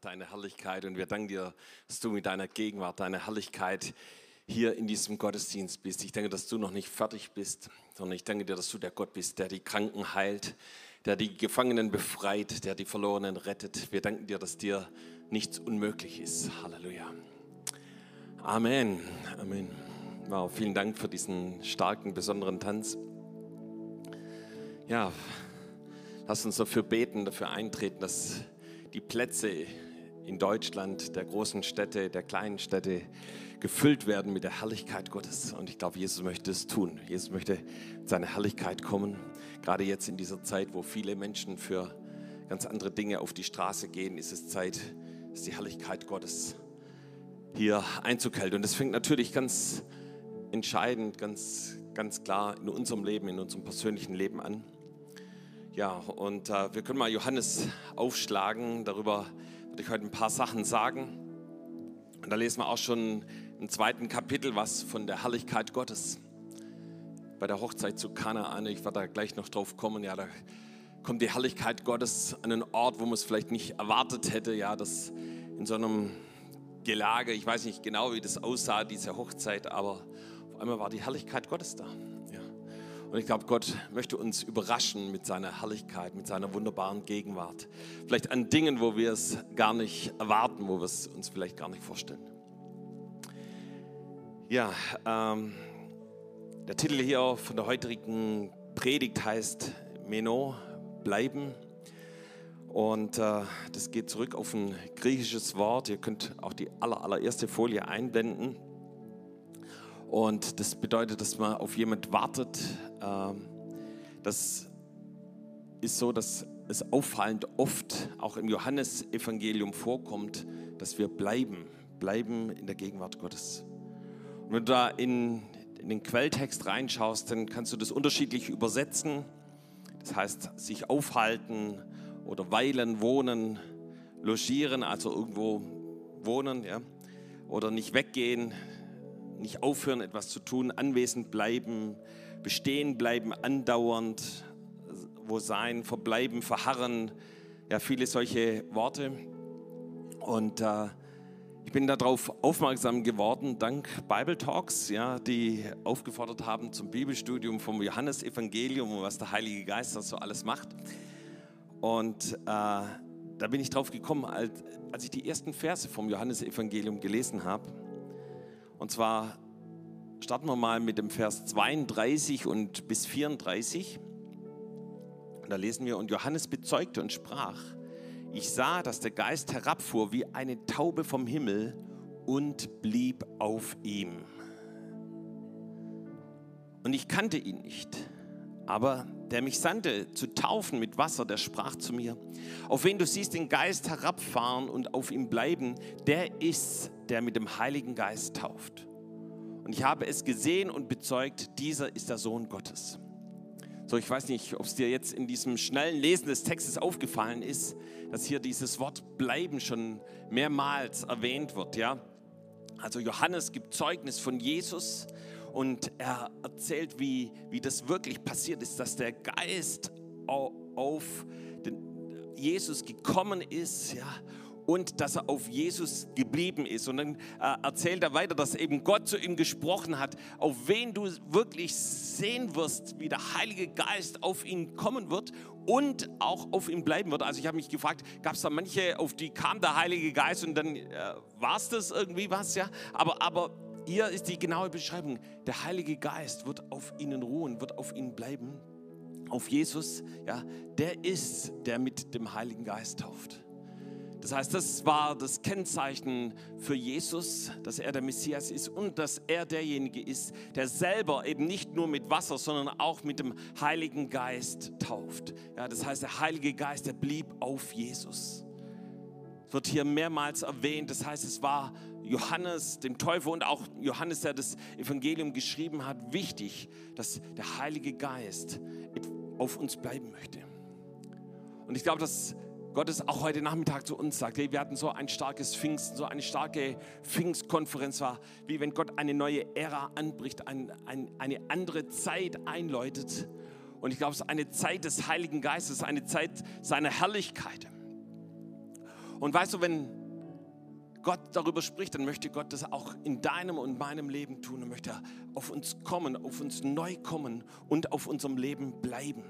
deine Herrlichkeit und wir danken dir, dass du mit deiner Gegenwart, deiner Herrlichkeit hier in diesem Gottesdienst bist. Ich denke, dass du noch nicht fertig bist, sondern ich danke dir, dass du der Gott bist, der die Kranken heilt, der die Gefangenen befreit, der die Verlorenen rettet. Wir danken dir, dass dir nichts unmöglich ist. Halleluja. Amen. Amen. Wow, vielen Dank für diesen starken, besonderen Tanz. Ja, lass uns dafür beten, dafür eintreten, dass die Plätze in Deutschland, der großen Städte, der kleinen Städte gefüllt werden mit der Herrlichkeit Gottes. Und ich glaube, Jesus möchte es tun. Jesus möchte mit seiner Herrlichkeit kommen. Gerade jetzt in dieser Zeit, wo viele Menschen für ganz andere Dinge auf die Straße gehen, ist es Zeit, dass die Herrlichkeit Gottes hier Einzug hält. Und das fängt natürlich ganz entscheidend, ganz, ganz klar in unserem Leben, in unserem persönlichen Leben an. Ja, und äh, wir können mal Johannes aufschlagen. Darüber werde ich heute ein paar Sachen sagen. Und da lesen wir auch schon im zweiten Kapitel was von der Herrlichkeit Gottes. Bei der Hochzeit zu Kanaan, ich werde da gleich noch drauf kommen, ja, da kommt die Herrlichkeit Gottes an einen Ort, wo man es vielleicht nicht erwartet hätte, ja, dass in so einem Gelage, ich weiß nicht genau, wie das aussah, diese Hochzeit, aber auf einmal war die Herrlichkeit Gottes da. Und ich glaube, Gott möchte uns überraschen mit seiner Herrlichkeit, mit seiner wunderbaren Gegenwart. Vielleicht an Dingen, wo wir es gar nicht erwarten, wo wir es uns vielleicht gar nicht vorstellen. Ja, ähm, der Titel hier von der heutigen Predigt heißt Meno, bleiben. Und äh, das geht zurück auf ein griechisches Wort. Ihr könnt auch die aller, allererste Folie einblenden. Und das bedeutet, dass man auf jemand wartet. Ähm, das ist so, dass es auffallend oft auch im Johannesevangelium vorkommt, dass wir bleiben, bleiben in der Gegenwart Gottes. Und wenn du da in, in den Quelltext reinschaust, dann kannst du das unterschiedlich übersetzen. Das heißt, sich aufhalten oder weilen, wohnen, logieren, also irgendwo wohnen, ja, oder nicht weggehen, nicht aufhören, etwas zu tun, anwesend bleiben, bestehen bleiben, andauernd, wo sein, verbleiben, verharren, ja, viele solche Worte. Und äh, ich bin darauf aufmerksam geworden, dank Bible Talks, ja, die aufgefordert haben zum Bibelstudium vom Johannesevangelium und was der Heilige Geist so alles macht. Und äh, da bin ich drauf gekommen, als, als ich die ersten Verse vom Johannesevangelium gelesen habe. Und zwar starten wir mal mit dem Vers 32 und bis 34. Und da lesen wir, und Johannes bezeugte und sprach, ich sah, dass der Geist herabfuhr wie eine Taube vom Himmel und blieb auf ihm. Und ich kannte ihn nicht, aber der mich sandte zu taufen mit Wasser, der sprach zu mir, auf wen du siehst den Geist herabfahren und auf ihm bleiben, der ist, der mit dem Heiligen Geist tauft. Und ich habe es gesehen und bezeugt, dieser ist der Sohn Gottes. So, ich weiß nicht, ob es dir jetzt in diesem schnellen Lesen des Textes aufgefallen ist, dass hier dieses Wort bleiben schon mehrmals erwähnt wird, ja? Also Johannes gibt Zeugnis von Jesus und er erzählt, wie, wie das wirklich passiert ist, dass der Geist auf den Jesus gekommen ist, ja, und dass er auf Jesus geblieben ist. Und dann äh, erzählt er weiter, dass eben Gott zu ihm gesprochen hat, auf wen du wirklich sehen wirst, wie der Heilige Geist auf ihn kommen wird und auch auf ihn bleiben wird. Also ich habe mich gefragt, gab es da manche, auf die kam der Heilige Geist und dann äh, war es das irgendwie was, ja? Aber, aber hier ist die genaue Beschreibung. Der Heilige Geist wird auf ihnen ruhen, wird auf ihnen bleiben. Auf Jesus, ja, der ist, der mit dem Heiligen Geist tauft. Das heißt, das war das Kennzeichen für Jesus, dass er der Messias ist und dass er derjenige ist, der selber eben nicht nur mit Wasser, sondern auch mit dem Heiligen Geist tauft. Ja, das heißt, der Heilige Geist, der blieb auf Jesus. Es wird hier mehrmals erwähnt. Das heißt, es war Johannes, dem Täufer und auch Johannes, der das Evangelium geschrieben hat, wichtig, dass der Heilige Geist auf uns bleiben möchte. Und ich glaube, dass Gott es auch heute Nachmittag zu uns sagt, hey, wir hatten so ein starkes Pfingsten, so eine starke Pfingstkonferenz war, wie wenn Gott eine neue Ära anbricht, ein, ein, eine andere Zeit einläutet. Und ich glaube, es ist eine Zeit des Heiligen Geistes, eine Zeit seiner Herrlichkeit. Und weißt du, wenn Gott darüber spricht, dann möchte Gott das auch in deinem und meinem Leben tun. Er möchte auf uns kommen, auf uns neu kommen und auf unserem Leben bleiben.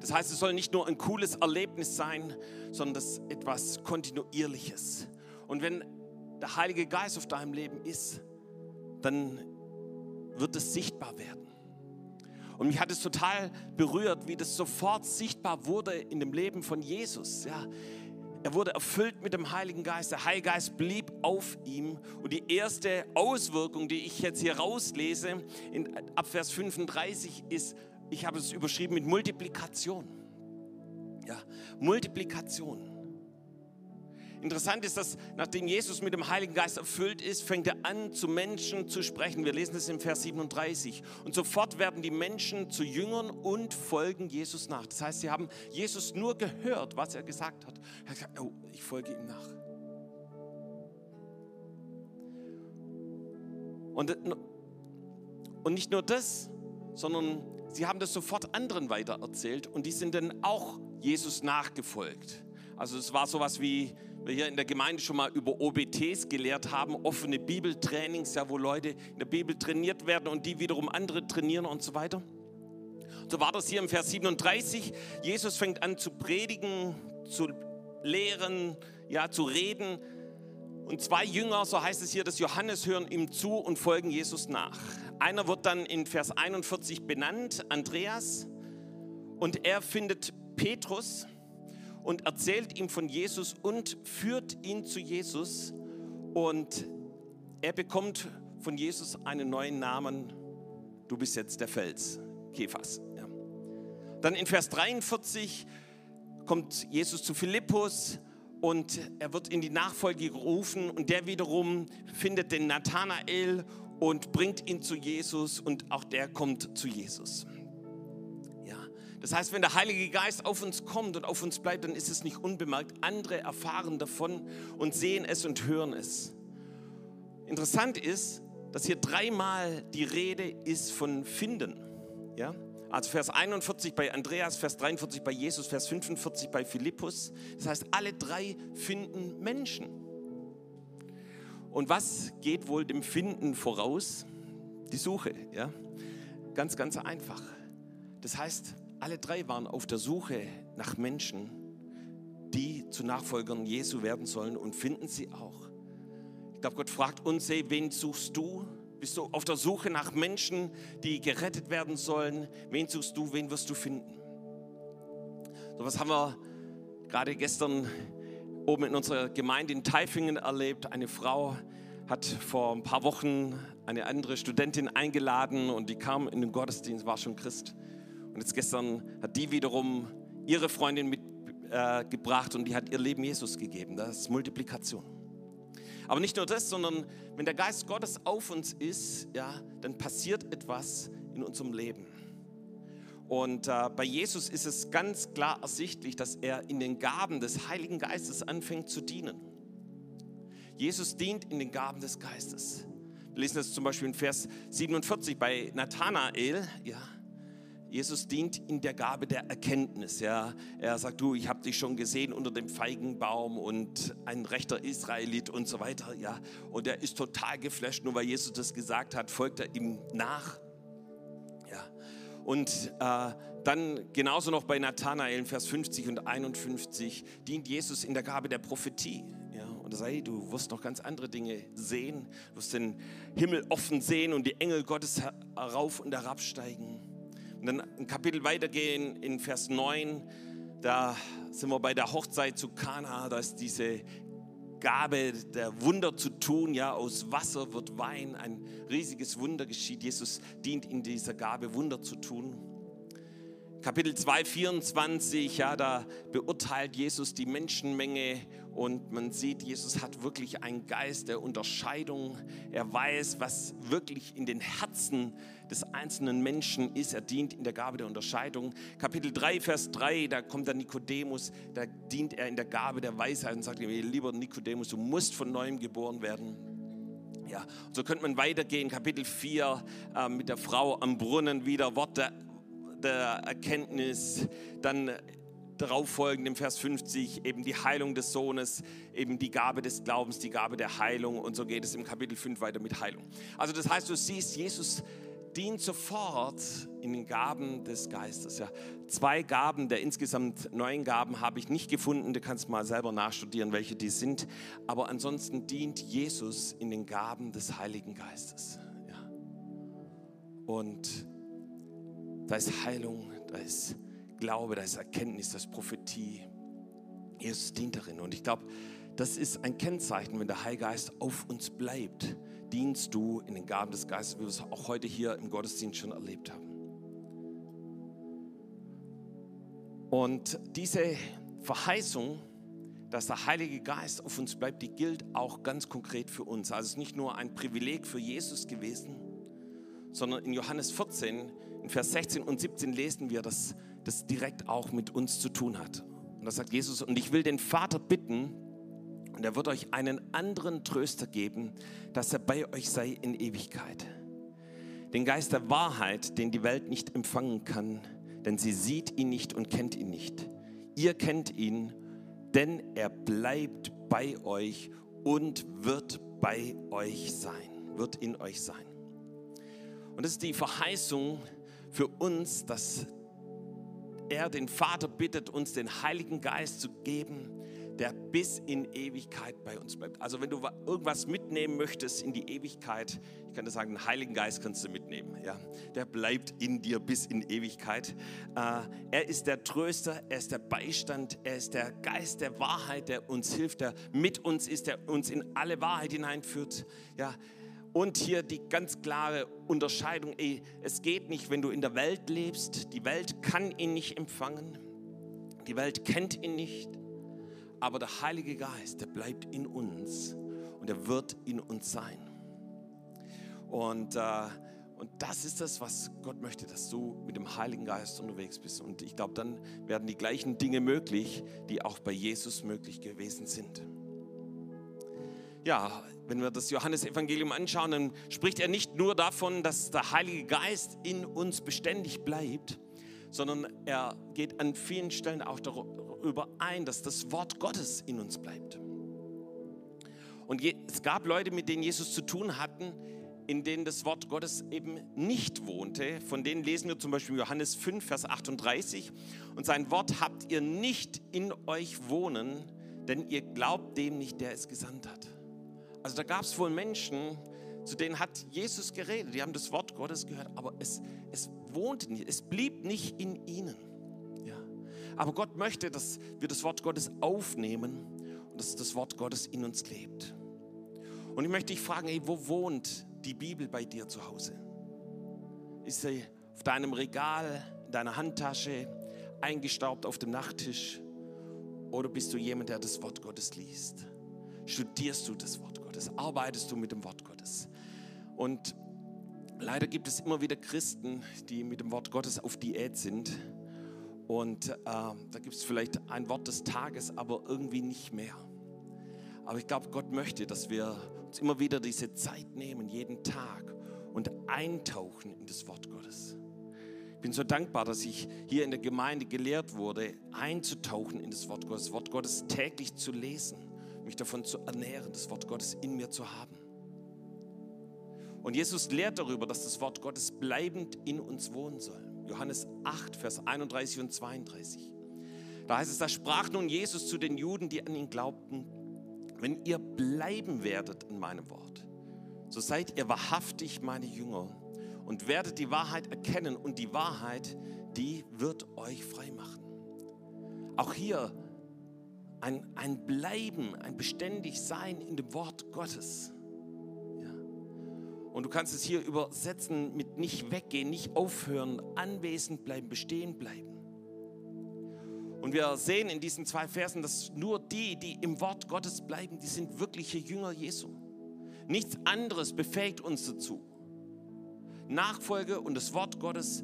Das heißt, es soll nicht nur ein cooles Erlebnis sein, sondern das etwas Kontinuierliches. Und wenn der Heilige Geist auf deinem Leben ist, dann wird es sichtbar werden. Und mich hat es total berührt, wie das sofort sichtbar wurde in dem Leben von Jesus. Ja, er wurde erfüllt mit dem Heiligen Geist. Der Heilige Geist blieb auf ihm. Und die erste Auswirkung, die ich jetzt hier rauslese, in, ab Vers 35, ist, ich habe es überschrieben mit Multiplikation. Ja, Multiplikation. Interessant ist, dass nachdem Jesus mit dem Heiligen Geist erfüllt ist, fängt er an, zu Menschen zu sprechen. Wir lesen es im Vers 37. Und sofort werden die Menschen zu Jüngern und folgen Jesus nach. Das heißt, sie haben Jesus nur gehört, was er gesagt hat. Er hat gesagt, oh, ich folge ihm nach. Und, und nicht nur das, sondern sie haben das sofort anderen weitererzählt und die sind dann auch Jesus nachgefolgt. Also es war sowas wie wir hier in der Gemeinde schon mal über OBTs gelehrt haben, offene Bibeltrainings, ja, wo Leute in der Bibel trainiert werden und die wiederum andere trainieren und so weiter. So war das hier im Vers 37. Jesus fängt an zu predigen, zu lehren, ja, zu reden. Und zwei Jünger, so heißt es hier, dass Johannes hören ihm zu und folgen Jesus nach. Einer wird dann in Vers 41 benannt, Andreas, und er findet Petrus und erzählt ihm von Jesus und führt ihn zu Jesus. Und er bekommt von Jesus einen neuen Namen. Du bist jetzt der Fels, Kephas. Ja. Dann in Vers 43 kommt Jesus zu Philippus und er wird in die Nachfolge gerufen und der wiederum findet den Nathanael und bringt ihn zu Jesus und auch der kommt zu Jesus. Das heißt, wenn der Heilige Geist auf uns kommt und auf uns bleibt, dann ist es nicht unbemerkt. Andere erfahren davon und sehen es und hören es. Interessant ist, dass hier dreimal die Rede ist von finden. Ja? Also Vers 41 bei Andreas, Vers 43 bei Jesus, Vers 45 bei Philippus. Das heißt, alle drei finden Menschen. Und was geht wohl dem Finden voraus? Die Suche. Ja? Ganz, ganz einfach. Das heißt, alle drei waren auf der Suche nach Menschen, die zu Nachfolgern Jesu werden sollen und finden sie auch. Ich glaube, Gott fragt uns, hey, wen suchst du? Bist du auf der Suche nach Menschen, die gerettet werden sollen? Wen suchst du? Wen wirst du finden? So was haben wir gerade gestern oben in unserer Gemeinde in Taifingen erlebt. Eine Frau hat vor ein paar Wochen eine andere Studentin eingeladen und die kam in den Gottesdienst, war schon Christ. Und jetzt gestern hat die wiederum ihre Freundin mitgebracht äh, und die hat ihr Leben Jesus gegeben. Das ist Multiplikation. Aber nicht nur das, sondern wenn der Geist Gottes auf uns ist, ja, dann passiert etwas in unserem Leben. Und äh, bei Jesus ist es ganz klar ersichtlich, dass er in den Gaben des Heiligen Geistes anfängt zu dienen. Jesus dient in den Gaben des Geistes. Wir lesen das zum Beispiel in Vers 47 bei Nathanael. Ja, Jesus dient in der Gabe der Erkenntnis. Ja. Er sagt, du, ich habe dich schon gesehen unter dem Feigenbaum und ein rechter Israelit und so weiter. Ja. Und er ist total geflasht, nur weil Jesus das gesagt hat, folgt er ihm nach. Ja. Und äh, dann genauso noch bei Nathanael, Vers 50 und 51, dient Jesus in der Gabe der Prophetie. Ja, und er sagt, hey, du wirst noch ganz andere Dinge sehen. Du wirst den Himmel offen sehen und die Engel Gottes herauf und herabsteigen. Und dann ein Kapitel weitergehen in Vers 9, da sind wir bei der Hochzeit zu Kana, da ist diese Gabe der Wunder zu tun, ja, aus Wasser wird Wein, ein riesiges Wunder geschieht. Jesus dient in dieser Gabe, Wunder zu tun. Kapitel 2, 24, ja, da beurteilt Jesus die Menschenmenge und man sieht, Jesus hat wirklich einen Geist der Unterscheidung. Er weiß, was wirklich in den Herzen des einzelnen Menschen ist. Er dient in der Gabe der Unterscheidung. Kapitel 3, Vers 3, da kommt der Nikodemus, da dient er in der Gabe der Weisheit und sagt ihm, lieber Nikodemus, du musst von neuem geboren werden. Ja, so könnte man weitergehen. Kapitel 4 äh, mit der Frau am Brunnen wieder Worte der Erkenntnis. Dann darauf folgend im Vers 50 eben die Heilung des Sohnes, eben die Gabe des Glaubens, die Gabe der Heilung und so geht es im Kapitel 5 weiter mit Heilung. Also das heißt, du siehst, Jesus dient sofort in den Gaben des Geistes. Ja, zwei Gaben der insgesamt neun Gaben habe ich nicht gefunden. Du kannst mal selber nachstudieren, welche die sind. Aber ansonsten dient Jesus in den Gaben des Heiligen Geistes. Ja. Und da ist Heilung, da ist Glaube, da ist Erkenntnis, da ist Prophetie. Jesus dient darin. Und ich glaube, das ist ein Kennzeichen, wenn der Heilige Geist auf uns bleibt, dienst du in den Gaben des Geistes, wie wir es auch heute hier im Gottesdienst schon erlebt haben. Und diese Verheißung, dass der Heilige Geist auf uns bleibt, die gilt auch ganz konkret für uns. Also es ist nicht nur ein Privileg für Jesus gewesen, sondern in Johannes 14, in Vers 16 und 17 lesen wir, dass das direkt auch mit uns zu tun hat. Und da sagt Jesus, und ich will den Vater bitten, und er wird euch einen anderen Tröster geben, dass er bei euch sei in Ewigkeit. Den Geist der Wahrheit, den die Welt nicht empfangen kann, denn sie sieht ihn nicht und kennt ihn nicht. Ihr kennt ihn, denn er bleibt bei euch und wird bei euch sein, wird in euch sein. Und das ist die Verheißung für uns, dass er den Vater bittet, uns den Heiligen Geist zu geben, der bis in Ewigkeit bei uns bleibt. Also wenn du irgendwas mitnehmen möchtest in die Ewigkeit, ich kann dir sagen, den Heiligen Geist kannst du mitnehmen. Ja? Der bleibt in dir bis in Ewigkeit. Äh, er ist der Tröster, er ist der Beistand, er ist der Geist der Wahrheit, der uns hilft, der mit uns ist, der uns in alle Wahrheit hineinführt. Ja? Und hier die ganz klare Unterscheidung, ey, es geht nicht, wenn du in der Welt lebst, die Welt kann ihn nicht empfangen, die Welt kennt ihn nicht, aber der Heilige Geist, der bleibt in uns und er wird in uns sein. Und, äh, und das ist das, was Gott möchte, dass du mit dem Heiligen Geist unterwegs bist. Und ich glaube, dann werden die gleichen Dinge möglich, die auch bei Jesus möglich gewesen sind. Ja, wenn wir das Johannesevangelium anschauen, dann spricht er nicht nur davon, dass der Heilige Geist in uns beständig bleibt, sondern er geht an vielen Stellen auch darüber ein, dass das Wort Gottes in uns bleibt. Und es gab Leute, mit denen Jesus zu tun hatten, in denen das Wort Gottes eben nicht wohnte. Von denen lesen wir zum Beispiel Johannes 5, Vers 38. Und sein Wort habt ihr nicht in euch wohnen, denn ihr glaubt dem nicht, der es gesandt hat. Also da gab es wohl Menschen, zu denen hat Jesus geredet. Die haben das Wort Gottes gehört, aber es, es wohnte nicht, es blieb nicht in ihnen. Ja. Aber Gott möchte, dass wir das Wort Gottes aufnehmen und dass das Wort Gottes in uns lebt. Und ich möchte dich fragen, hey, wo wohnt die Bibel bei dir zu Hause? Ist sie auf deinem Regal, in deiner Handtasche, eingestaubt auf dem Nachttisch? Oder bist du jemand, der das Wort Gottes liest? Studierst du das Wort Gottes? Arbeitest du mit dem Wort Gottes? Und leider gibt es immer wieder Christen, die mit dem Wort Gottes auf Diät sind. Und äh, da gibt es vielleicht ein Wort des Tages, aber irgendwie nicht mehr. Aber ich glaube, Gott möchte, dass wir uns immer wieder diese Zeit nehmen, jeden Tag und eintauchen in das Wort Gottes. Ich bin so dankbar, dass ich hier in der Gemeinde gelehrt wurde, einzutauchen in das Wort Gottes, das Wort Gottes täglich zu lesen, mich davon zu ernähren, das Wort Gottes in mir zu haben. Und Jesus lehrt darüber, dass das Wort Gottes bleibend in uns wohnen soll. Johannes 8, Vers 31 und 32. Da heißt es, da sprach nun Jesus zu den Juden, die an ihn glaubten, wenn ihr bleiben werdet in meinem Wort, so seid ihr wahrhaftig meine Jünger und werdet die Wahrheit erkennen und die Wahrheit, die wird euch frei machen. Auch hier ein, ein Bleiben, ein beständig Sein in dem Wort Gottes. Und du kannst es hier übersetzen mit nicht weggehen, nicht aufhören, anwesend bleiben, bestehen bleiben. Und wir sehen in diesen zwei Versen, dass nur die, die im Wort Gottes bleiben, die sind wirkliche Jünger Jesu. Nichts anderes befähigt uns dazu. Nachfolge und das Wort Gottes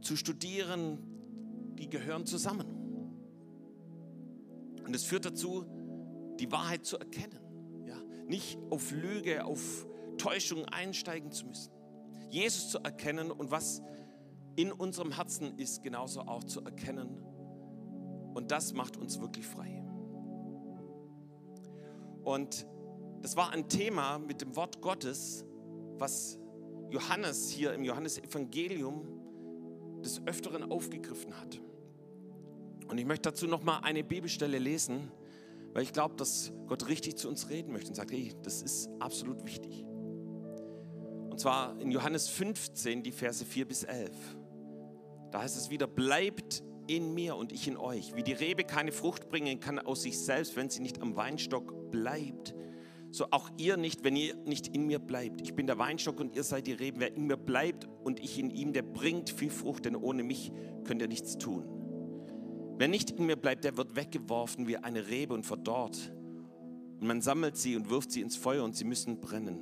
zu studieren, die gehören zusammen. Und es führt dazu, die Wahrheit zu erkennen. Ja? Nicht auf Lüge, auf Täuschung einsteigen zu müssen. Jesus zu erkennen und was in unserem Herzen ist, genauso auch zu erkennen, Und das macht uns wirklich frei. Und das war ein Thema mit dem Wort Gottes, was Johannes hier im Johannesevangelium des Öfteren aufgegriffen hat. Und ich möchte dazu noch mal eine Bibelstelle lesen, weil ich glaube, dass Gott richtig zu uns reden möchte und sagt, hey, das ist absolut wichtig. Und zwar in Johannes 15, die Verse 4 bis 11. Da heißt es wieder, bleibt in mir und ich in euch. Wie die Rebe keine Frucht bringen kann aus sich selbst, wenn sie nicht am Weinstock bleibt, so auch ihr nicht, wenn ihr nicht in mir bleibt. Ich bin der Weinstock und ihr seid die Reben. Wer in mir bleibt und ich in ihm, der bringt viel Frucht, denn ohne mich könnt ihr nichts tun. Wer nicht in mir bleibt, der wird weggeworfen wie eine Rebe und verdorrt. Und man sammelt sie und wirft sie ins Feuer und sie müssen brennen.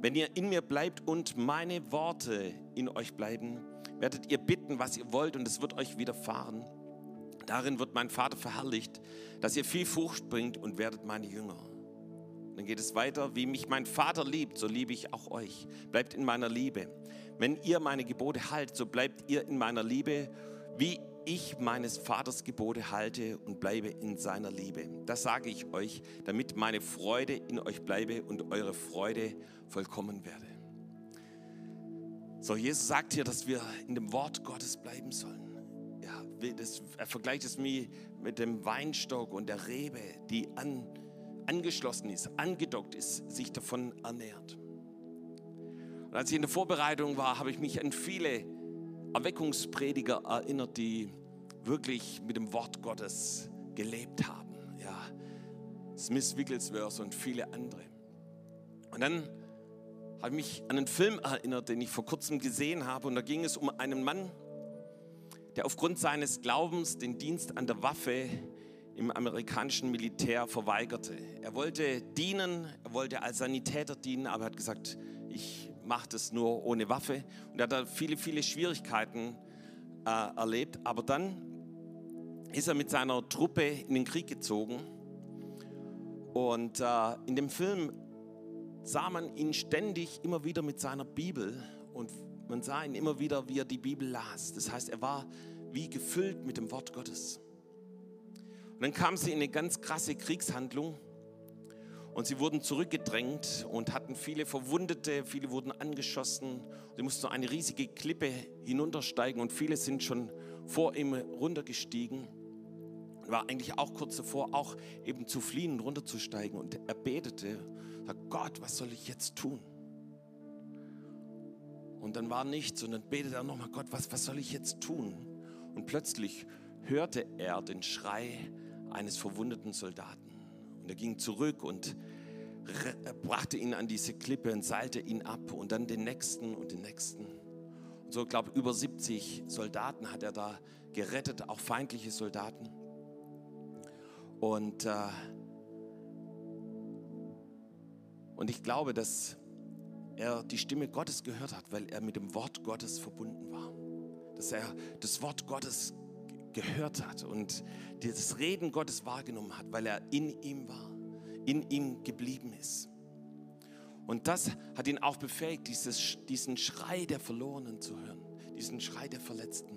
Wenn ihr in mir bleibt und meine Worte in euch bleiben, werdet ihr bitten, was ihr wollt und es wird euch widerfahren. Darin wird mein Vater verherrlicht, dass ihr viel Frucht bringt und werdet meine Jünger. Dann geht es weiter, wie mich mein Vater liebt, so liebe ich auch euch. Bleibt in meiner Liebe. Wenn ihr meine Gebote haltet, so bleibt ihr in meiner Liebe, wie ich meines Vaters Gebote halte und bleibe in seiner Liebe. Das sage ich euch, damit meine Freude in euch bleibe und eure Freude vollkommen werde. So, Jesus sagt hier, dass wir in dem Wort Gottes bleiben sollen. Ja, das, er vergleicht es mir mit dem Weinstock und der Rebe, die an, angeschlossen ist, angedockt ist, sich davon ernährt. Und als ich in der Vorbereitung war, habe ich mich an viele Erweckungsprediger erinnert, die wirklich mit dem Wort Gottes gelebt haben. Ja, Smith Wigglesworth und viele andere. Und dann habe ich mich an einen Film erinnert, den ich vor kurzem gesehen habe. Und da ging es um einen Mann, der aufgrund seines Glaubens den Dienst an der Waffe im amerikanischen Militär verweigerte. Er wollte dienen, er wollte als Sanitäter dienen, aber er hat gesagt, ich macht es nur ohne Waffe. Und er hat da viele, viele Schwierigkeiten äh, erlebt. Aber dann ist er mit seiner Truppe in den Krieg gezogen. Und äh, in dem Film sah man ihn ständig immer wieder mit seiner Bibel und man sah ihn immer wieder, wie er die Bibel las. Das heißt, er war wie gefüllt mit dem Wort Gottes. Und dann kam sie in eine ganz krasse Kriegshandlung und sie wurden zurückgedrängt und hatten viele Verwundete, viele wurden angeschossen. Sie mussten eine riesige Klippe hinuntersteigen und viele sind schon vor ihm runtergestiegen. War eigentlich auch kurz davor, auch eben zu fliehen runterzusteigen. Und er betete, sagt, Gott, was soll ich jetzt tun? Und dann war nichts und dann betete er nochmal, Gott, was, was soll ich jetzt tun? Und plötzlich hörte er den Schrei eines verwundeten Soldaten. Und er ging zurück und brachte ihn an diese Klippe und seilte ihn ab und dann den nächsten und den nächsten. Und so, glaube ich, über 70 Soldaten hat er da gerettet, auch feindliche Soldaten. Und, äh, und ich glaube, dass er die Stimme Gottes gehört hat, weil er mit dem Wort Gottes verbunden war. Dass er das Wort Gottes gehört hat und das Reden Gottes wahrgenommen hat, weil er in ihm war, in ihm geblieben ist. Und das hat ihn auch befähigt, dieses, diesen Schrei der Verlorenen zu hören, diesen Schrei der Verletzten.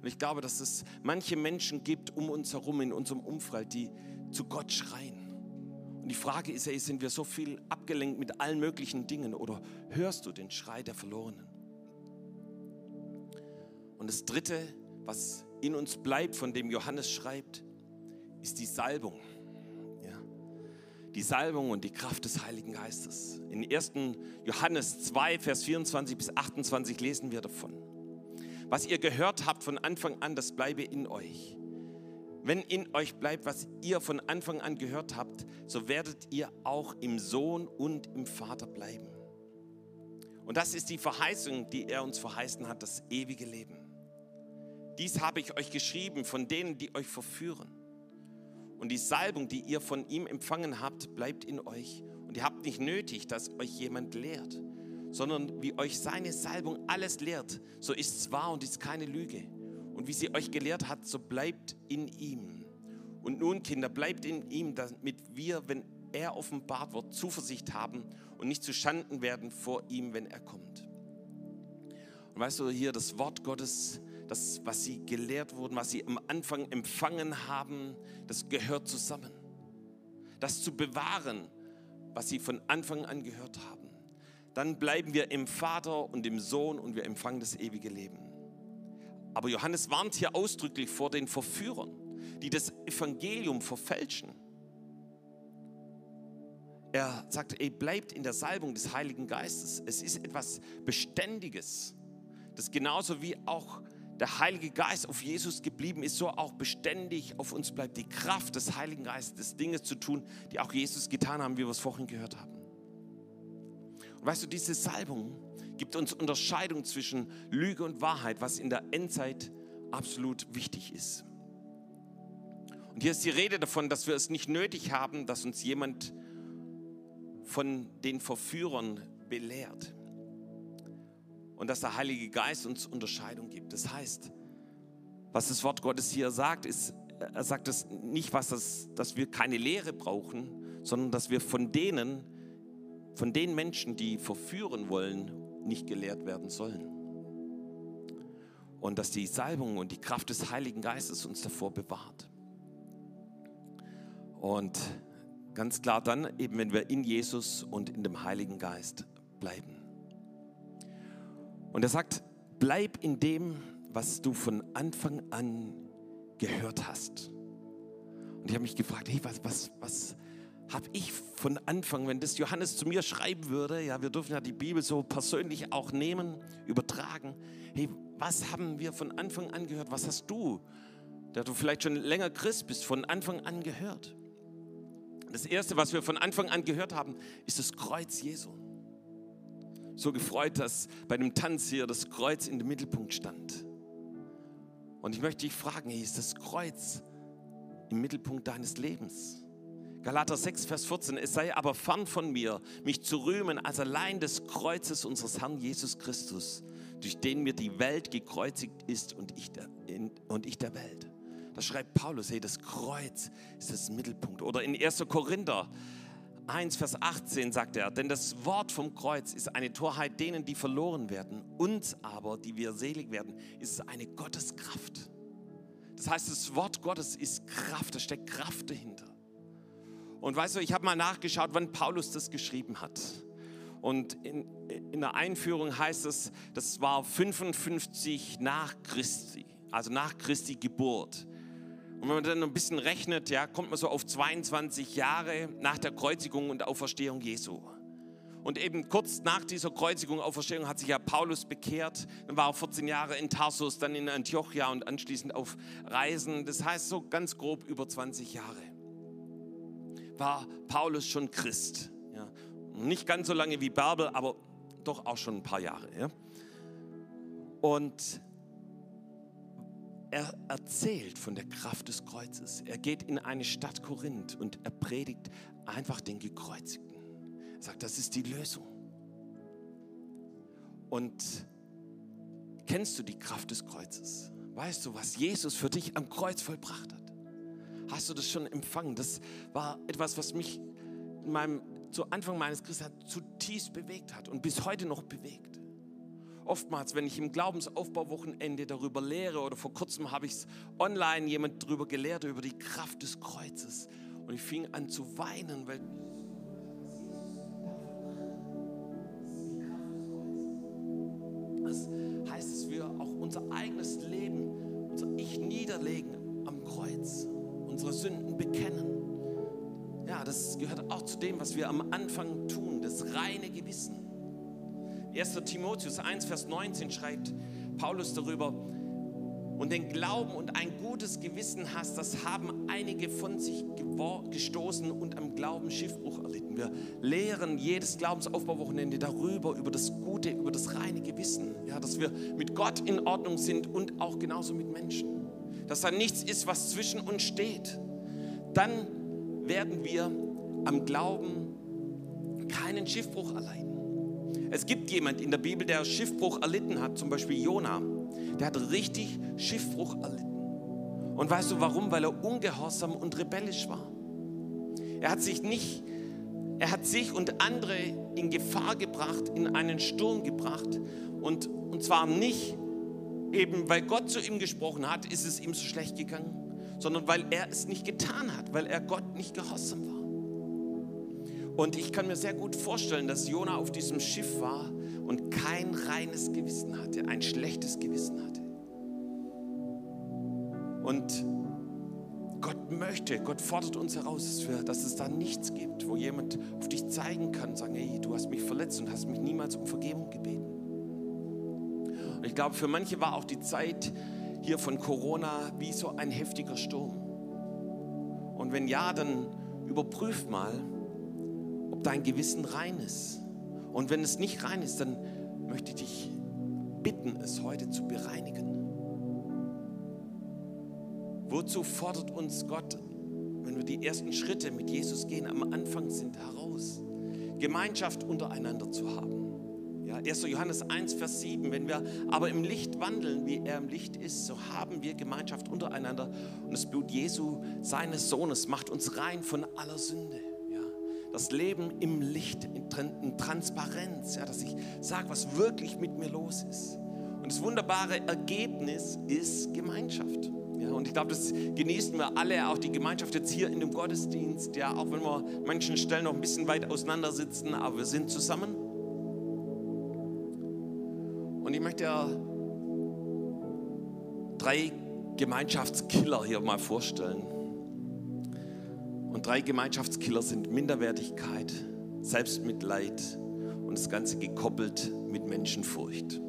Und ich glaube, dass es manche Menschen gibt um uns herum, in unserem Umfeld, die zu Gott schreien. Und die Frage ist ja, sind wir so viel abgelenkt mit allen möglichen Dingen oder hörst du den Schrei der Verlorenen? Und das Dritte, was in uns bleibt, von dem Johannes schreibt, ist die Salbung. Ja. Die Salbung und die Kraft des Heiligen Geistes. In 1. Johannes 2, Vers 24 bis 28 lesen wir davon. Was ihr gehört habt von Anfang an, das bleibe in euch. Wenn in euch bleibt, was ihr von Anfang an gehört habt, so werdet ihr auch im Sohn und im Vater bleiben. Und das ist die Verheißung, die er uns verheißen hat, das ewige Leben. Dies habe ich euch geschrieben von denen, die euch verführen. Und die Salbung, die ihr von ihm empfangen habt, bleibt in euch. Und ihr habt nicht nötig, dass euch jemand lehrt, sondern wie euch seine Salbung alles lehrt, so ist es wahr und ist keine Lüge. Und wie sie euch gelehrt hat, so bleibt in ihm. Und nun, Kinder, bleibt in ihm, damit wir, wenn er offenbart wird, Zuversicht haben und nicht zu Schanden werden vor ihm, wenn er kommt. Und weißt du, hier das Wort Gottes das, was sie gelehrt wurden, was sie am Anfang empfangen haben, das gehört zusammen. Das zu bewahren, was sie von Anfang an gehört haben. Dann bleiben wir im Vater und im Sohn und wir empfangen das ewige Leben. Aber Johannes warnt hier ausdrücklich vor den Verführern, die das Evangelium verfälschen. Er sagt, ey, bleibt in der Salbung des Heiligen Geistes. Es ist etwas Beständiges. Das genauso wie auch der Heilige Geist auf Jesus geblieben ist, so auch beständig auf uns bleibt die Kraft des Heiligen Geistes, Dinge zu tun, die auch Jesus getan haben, wie wir es vorhin gehört haben. Und weißt du, diese Salbung gibt uns Unterscheidung zwischen Lüge und Wahrheit, was in der Endzeit absolut wichtig ist. Und hier ist die Rede davon, dass wir es nicht nötig haben, dass uns jemand von den Verführern belehrt und dass der Heilige Geist uns Unterscheidung gibt. Das heißt, was das Wort Gottes hier sagt, ist, er sagt es nicht, was das, dass wir keine Lehre brauchen, sondern dass wir von denen, von den Menschen, die verführen wollen, nicht gelehrt werden sollen. Und dass die Salbung und die Kraft des Heiligen Geistes uns davor bewahrt. Und ganz klar dann eben, wenn wir in Jesus und in dem Heiligen Geist bleiben. Und er sagt, bleib in dem, was du von Anfang an gehört hast. Und ich habe mich gefragt, hey, was, was, was habe ich von Anfang, wenn das Johannes zu mir schreiben würde, ja, wir dürfen ja die Bibel so persönlich auch nehmen, übertragen. Hey, was haben wir von Anfang an gehört? Was hast du, der du vielleicht schon länger Christ bist, von Anfang an gehört? Das Erste, was wir von Anfang an gehört haben, ist das Kreuz Jesu so gefreut, dass bei dem Tanz hier das Kreuz in dem Mittelpunkt stand. Und ich möchte dich fragen, ist das Kreuz im Mittelpunkt deines Lebens? Galater 6, Vers 14, es sei aber fern von mir, mich zu rühmen als allein des Kreuzes unseres Herrn Jesus Christus, durch den mir die Welt gekreuzigt ist und ich der, in, und ich der Welt. Da schreibt Paulus, hey, das Kreuz ist das Mittelpunkt. Oder in 1. Korinther 1, Vers 18 sagt er, denn das Wort vom Kreuz ist eine Torheit denen, die verloren werden. Uns aber, die wir selig werden, ist es eine Gotteskraft. Das heißt, das Wort Gottes ist Kraft, da steckt Kraft dahinter. Und weißt du, ich habe mal nachgeschaut, wann Paulus das geschrieben hat. Und in, in der Einführung heißt es, das war 55 nach Christi, also nach Christi Geburt. Und wenn man dann ein bisschen rechnet, ja, kommt man so auf 22 Jahre nach der Kreuzigung und Auferstehung Jesu. Und eben kurz nach dieser Kreuzigung, und Auferstehung hat sich ja Paulus bekehrt. Dann war er 14 Jahre in Tarsus, dann in Antiochia und anschließend auf Reisen. Das heißt so ganz grob über 20 Jahre war Paulus schon Christ. Ja. Nicht ganz so lange wie Bärbel, aber doch auch schon ein paar Jahre. Ja. Und er erzählt von der Kraft des Kreuzes. Er geht in eine Stadt Korinth und er predigt einfach den Gekreuzigten. Er sagt, das ist die Lösung. Und kennst du die Kraft des Kreuzes? Weißt du, was Jesus für dich am Kreuz vollbracht hat? Hast du das schon empfangen? Das war etwas, was mich in meinem, zu Anfang meines Christseins zutiefst bewegt hat und bis heute noch bewegt oftmals, wenn ich im Glaubensaufbauwochenende darüber lehre oder vor kurzem habe ich es online jemand darüber gelehrt, über die Kraft des Kreuzes. Und ich fing an zu weinen, weil das heißt, dass wir auch unser eigenes Leben, unser Ich niederlegen am Kreuz, unsere Sünden bekennen. Ja, das gehört auch zu dem, was wir am Anfang tun, das reine Gewissen. 1. Timotheus 1, Vers 19 schreibt Paulus darüber, und den Glauben und ein gutes Gewissen hast, das haben einige von sich gestoßen und am Glauben Schiffbruch erlitten. Wir lehren jedes Glaubensaufbauwochenende darüber, über das Gute, über das reine Gewissen, ja, dass wir mit Gott in Ordnung sind und auch genauso mit Menschen. Dass da nichts ist, was zwischen uns steht. Dann werden wir am Glauben keinen Schiffbruch erleiden. Es gibt jemand in der Bibel, der Schiffbruch erlitten hat, zum Beispiel Jona. Der hat richtig Schiffbruch erlitten. Und weißt du warum? Weil er ungehorsam und rebellisch war. Er hat sich nicht, er hat sich und andere in Gefahr gebracht, in einen Sturm gebracht. Und, und zwar nicht, eben weil Gott zu ihm gesprochen hat, ist es ihm so schlecht gegangen, sondern weil er es nicht getan hat, weil er Gott nicht gehorsam war. Und ich kann mir sehr gut vorstellen, dass Jona auf diesem Schiff war und kein reines Gewissen hatte, ein schlechtes Gewissen hatte. Und Gott möchte, Gott fordert uns heraus, dass, es da nichts gibt, wo jemand auf dich zeigen kann, sagen, hey, du hast mich verletzt und hast mich niemals um Vergebung gebeten. Und ich glaube, für manche war auch die Zeit hier von Corona wie so ein heftiger Sturm. Und wenn ja, dann überprüf mal, ob dein Gewissen rein ist. Und wenn es nicht rein ist, dann möchte ich dich bitten, es heute zu bereinigen. Wozu fordert uns Gott, wenn wir die ersten Schritte mit Jesus gehen, am Anfang sind, heraus? Gemeinschaft untereinander zu haben. Ja, 1. Johannes 1, Vers 7, wenn wir aber im Licht wandeln, wie er im Licht ist, so haben wir Gemeinschaft untereinander und das Blut Jesu, seines Sohnes, macht uns rein von aller Sünde. Das Leben im Licht, in Transparenz, ja, dass ich sage, was wirklich mit mir los ist. Und das wunderbare Ergebnis ist Gemeinschaft. Ja, und ich glaube, das genießen wir alle, auch die Gemeinschaft jetzt hier in dem Gottesdienst, ja, auch wenn wir an manchen Stellen noch ein bisschen weit auseinander sitzen, aber wir sind zusammen. Und ich möchte ja drei Gemeinschaftskiller hier mal vorstellen. Und drei Gemeinschaftskiller sind Minderwertigkeit, Selbstmitleid und das Ganze gekoppelt mit Menschenfurcht.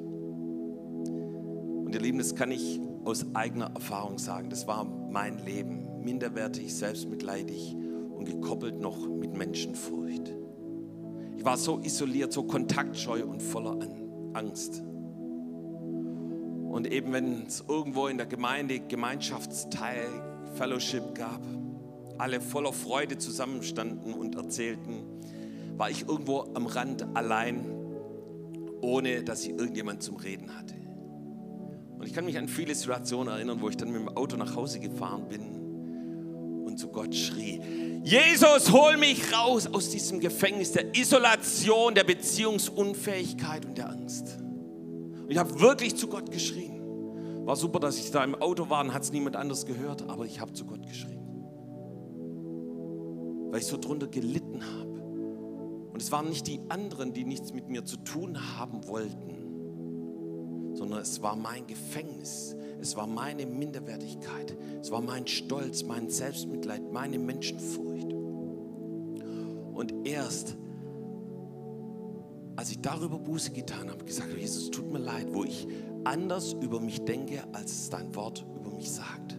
Und ihr Lieben, das kann ich aus eigener Erfahrung sagen. Das war mein Leben. Minderwertig, selbstmitleidig und gekoppelt noch mit Menschenfurcht. Ich war so isoliert, so kontaktscheu und voller Angst. Und eben wenn es irgendwo in der Gemeinde Gemeinschaftsteil, Fellowship gab, alle voller Freude zusammenstanden und erzählten, war ich irgendwo am Rand allein, ohne dass ich irgendjemand zum Reden hatte. Und ich kann mich an viele Situationen erinnern, wo ich dann mit dem Auto nach Hause gefahren bin und zu Gott schrie, Jesus, hol mich raus aus diesem Gefängnis der Isolation, der Beziehungsunfähigkeit und der Angst. Und ich habe wirklich zu Gott geschrien. War super, dass ich da im Auto war und hat es niemand anders gehört, aber ich habe zu Gott geschrien. Weil ich so drunter gelitten habe. Und es waren nicht die anderen, die nichts mit mir zu tun haben wollten, sondern es war mein Gefängnis. Es war meine Minderwertigkeit. Es war mein Stolz, mein Selbstmitleid, meine Menschenfurcht. Und erst als ich darüber Buße getan habe, gesagt Jesus, tut mir leid, wo ich anders über mich denke, als es dein Wort über mich sagt.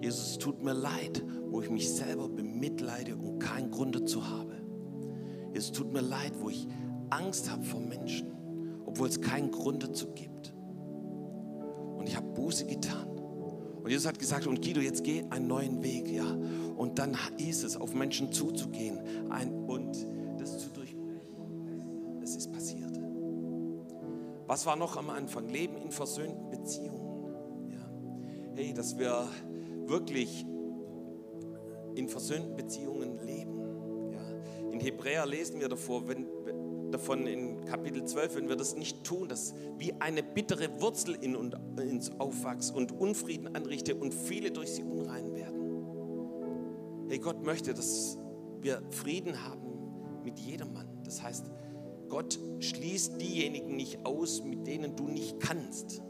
Jesus, tut mir leid, wo ich mich selber bemitleide und keinen Grund dazu habe. Jesus, tut mir leid, wo ich Angst habe vor Menschen, obwohl es keinen Grund dazu gibt. Und ich habe Buße getan. Und Jesus hat gesagt, und Guido, jetzt geh einen neuen Weg, ja. Und dann hieß es, auf Menschen zuzugehen ein, und das zu durchbrechen. Es ist passiert. Was war noch am Anfang? Leben in versöhnten Beziehungen. Ja. Hey, dass wir wirklich in versöhnten Beziehungen leben. Ja. In Hebräer lesen wir davor, wenn, davon in Kapitel 12, wenn wir das nicht tun, dass wie eine bittere Wurzel in uns aufwächst und Unfrieden anrichte und viele durch sie unrein werden. Hey, Gott möchte, dass wir Frieden haben mit jedermann. Das heißt, Gott schließt diejenigen nicht aus, mit denen du nicht kannst.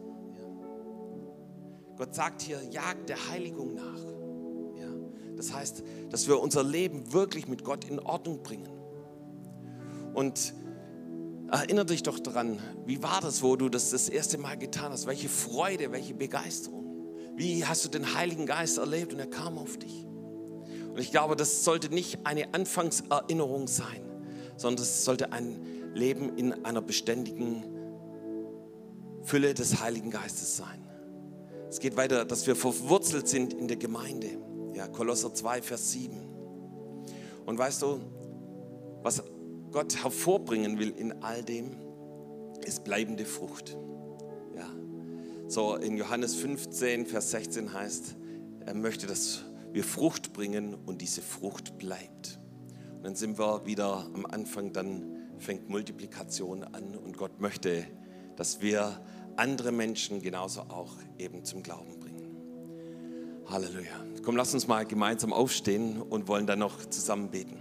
Gott sagt hier, jagt der Heiligung nach. Ja. Das heißt, dass wir unser Leben wirklich mit Gott in Ordnung bringen. Und Erinnere dich doch daran, wie war das, wo du das das erste Mal getan hast? Welche Freude, welche Begeisterung. Wie hast du den Heiligen Geist erlebt und er kam auf dich? Und ich glaube, das sollte nicht eine Anfangserinnerung sein, sondern es sollte ein Leben in einer beständigen Fülle des Heiligen Geistes sein. Es geht weiter, dass wir verwurzelt sind in der Gemeinde. Ja, Kolosser 2, Vers 7. Und weißt du, was Gott hervorbringen will in all dem, ist bleibende Frucht. Ja. So in Johannes 15, Vers 16 heißt, er möchte, dass wir Frucht bringen und diese Frucht bleibt. Und dann sind wir wieder am Anfang, dann fängt Multiplikation an und Gott möchte, dass wir andere Menschen genauso auch eben zum Glauben bringen. Halleluja. Komm, lass uns mal gemeinsam aufstehen und wollen dann noch zusammen beten.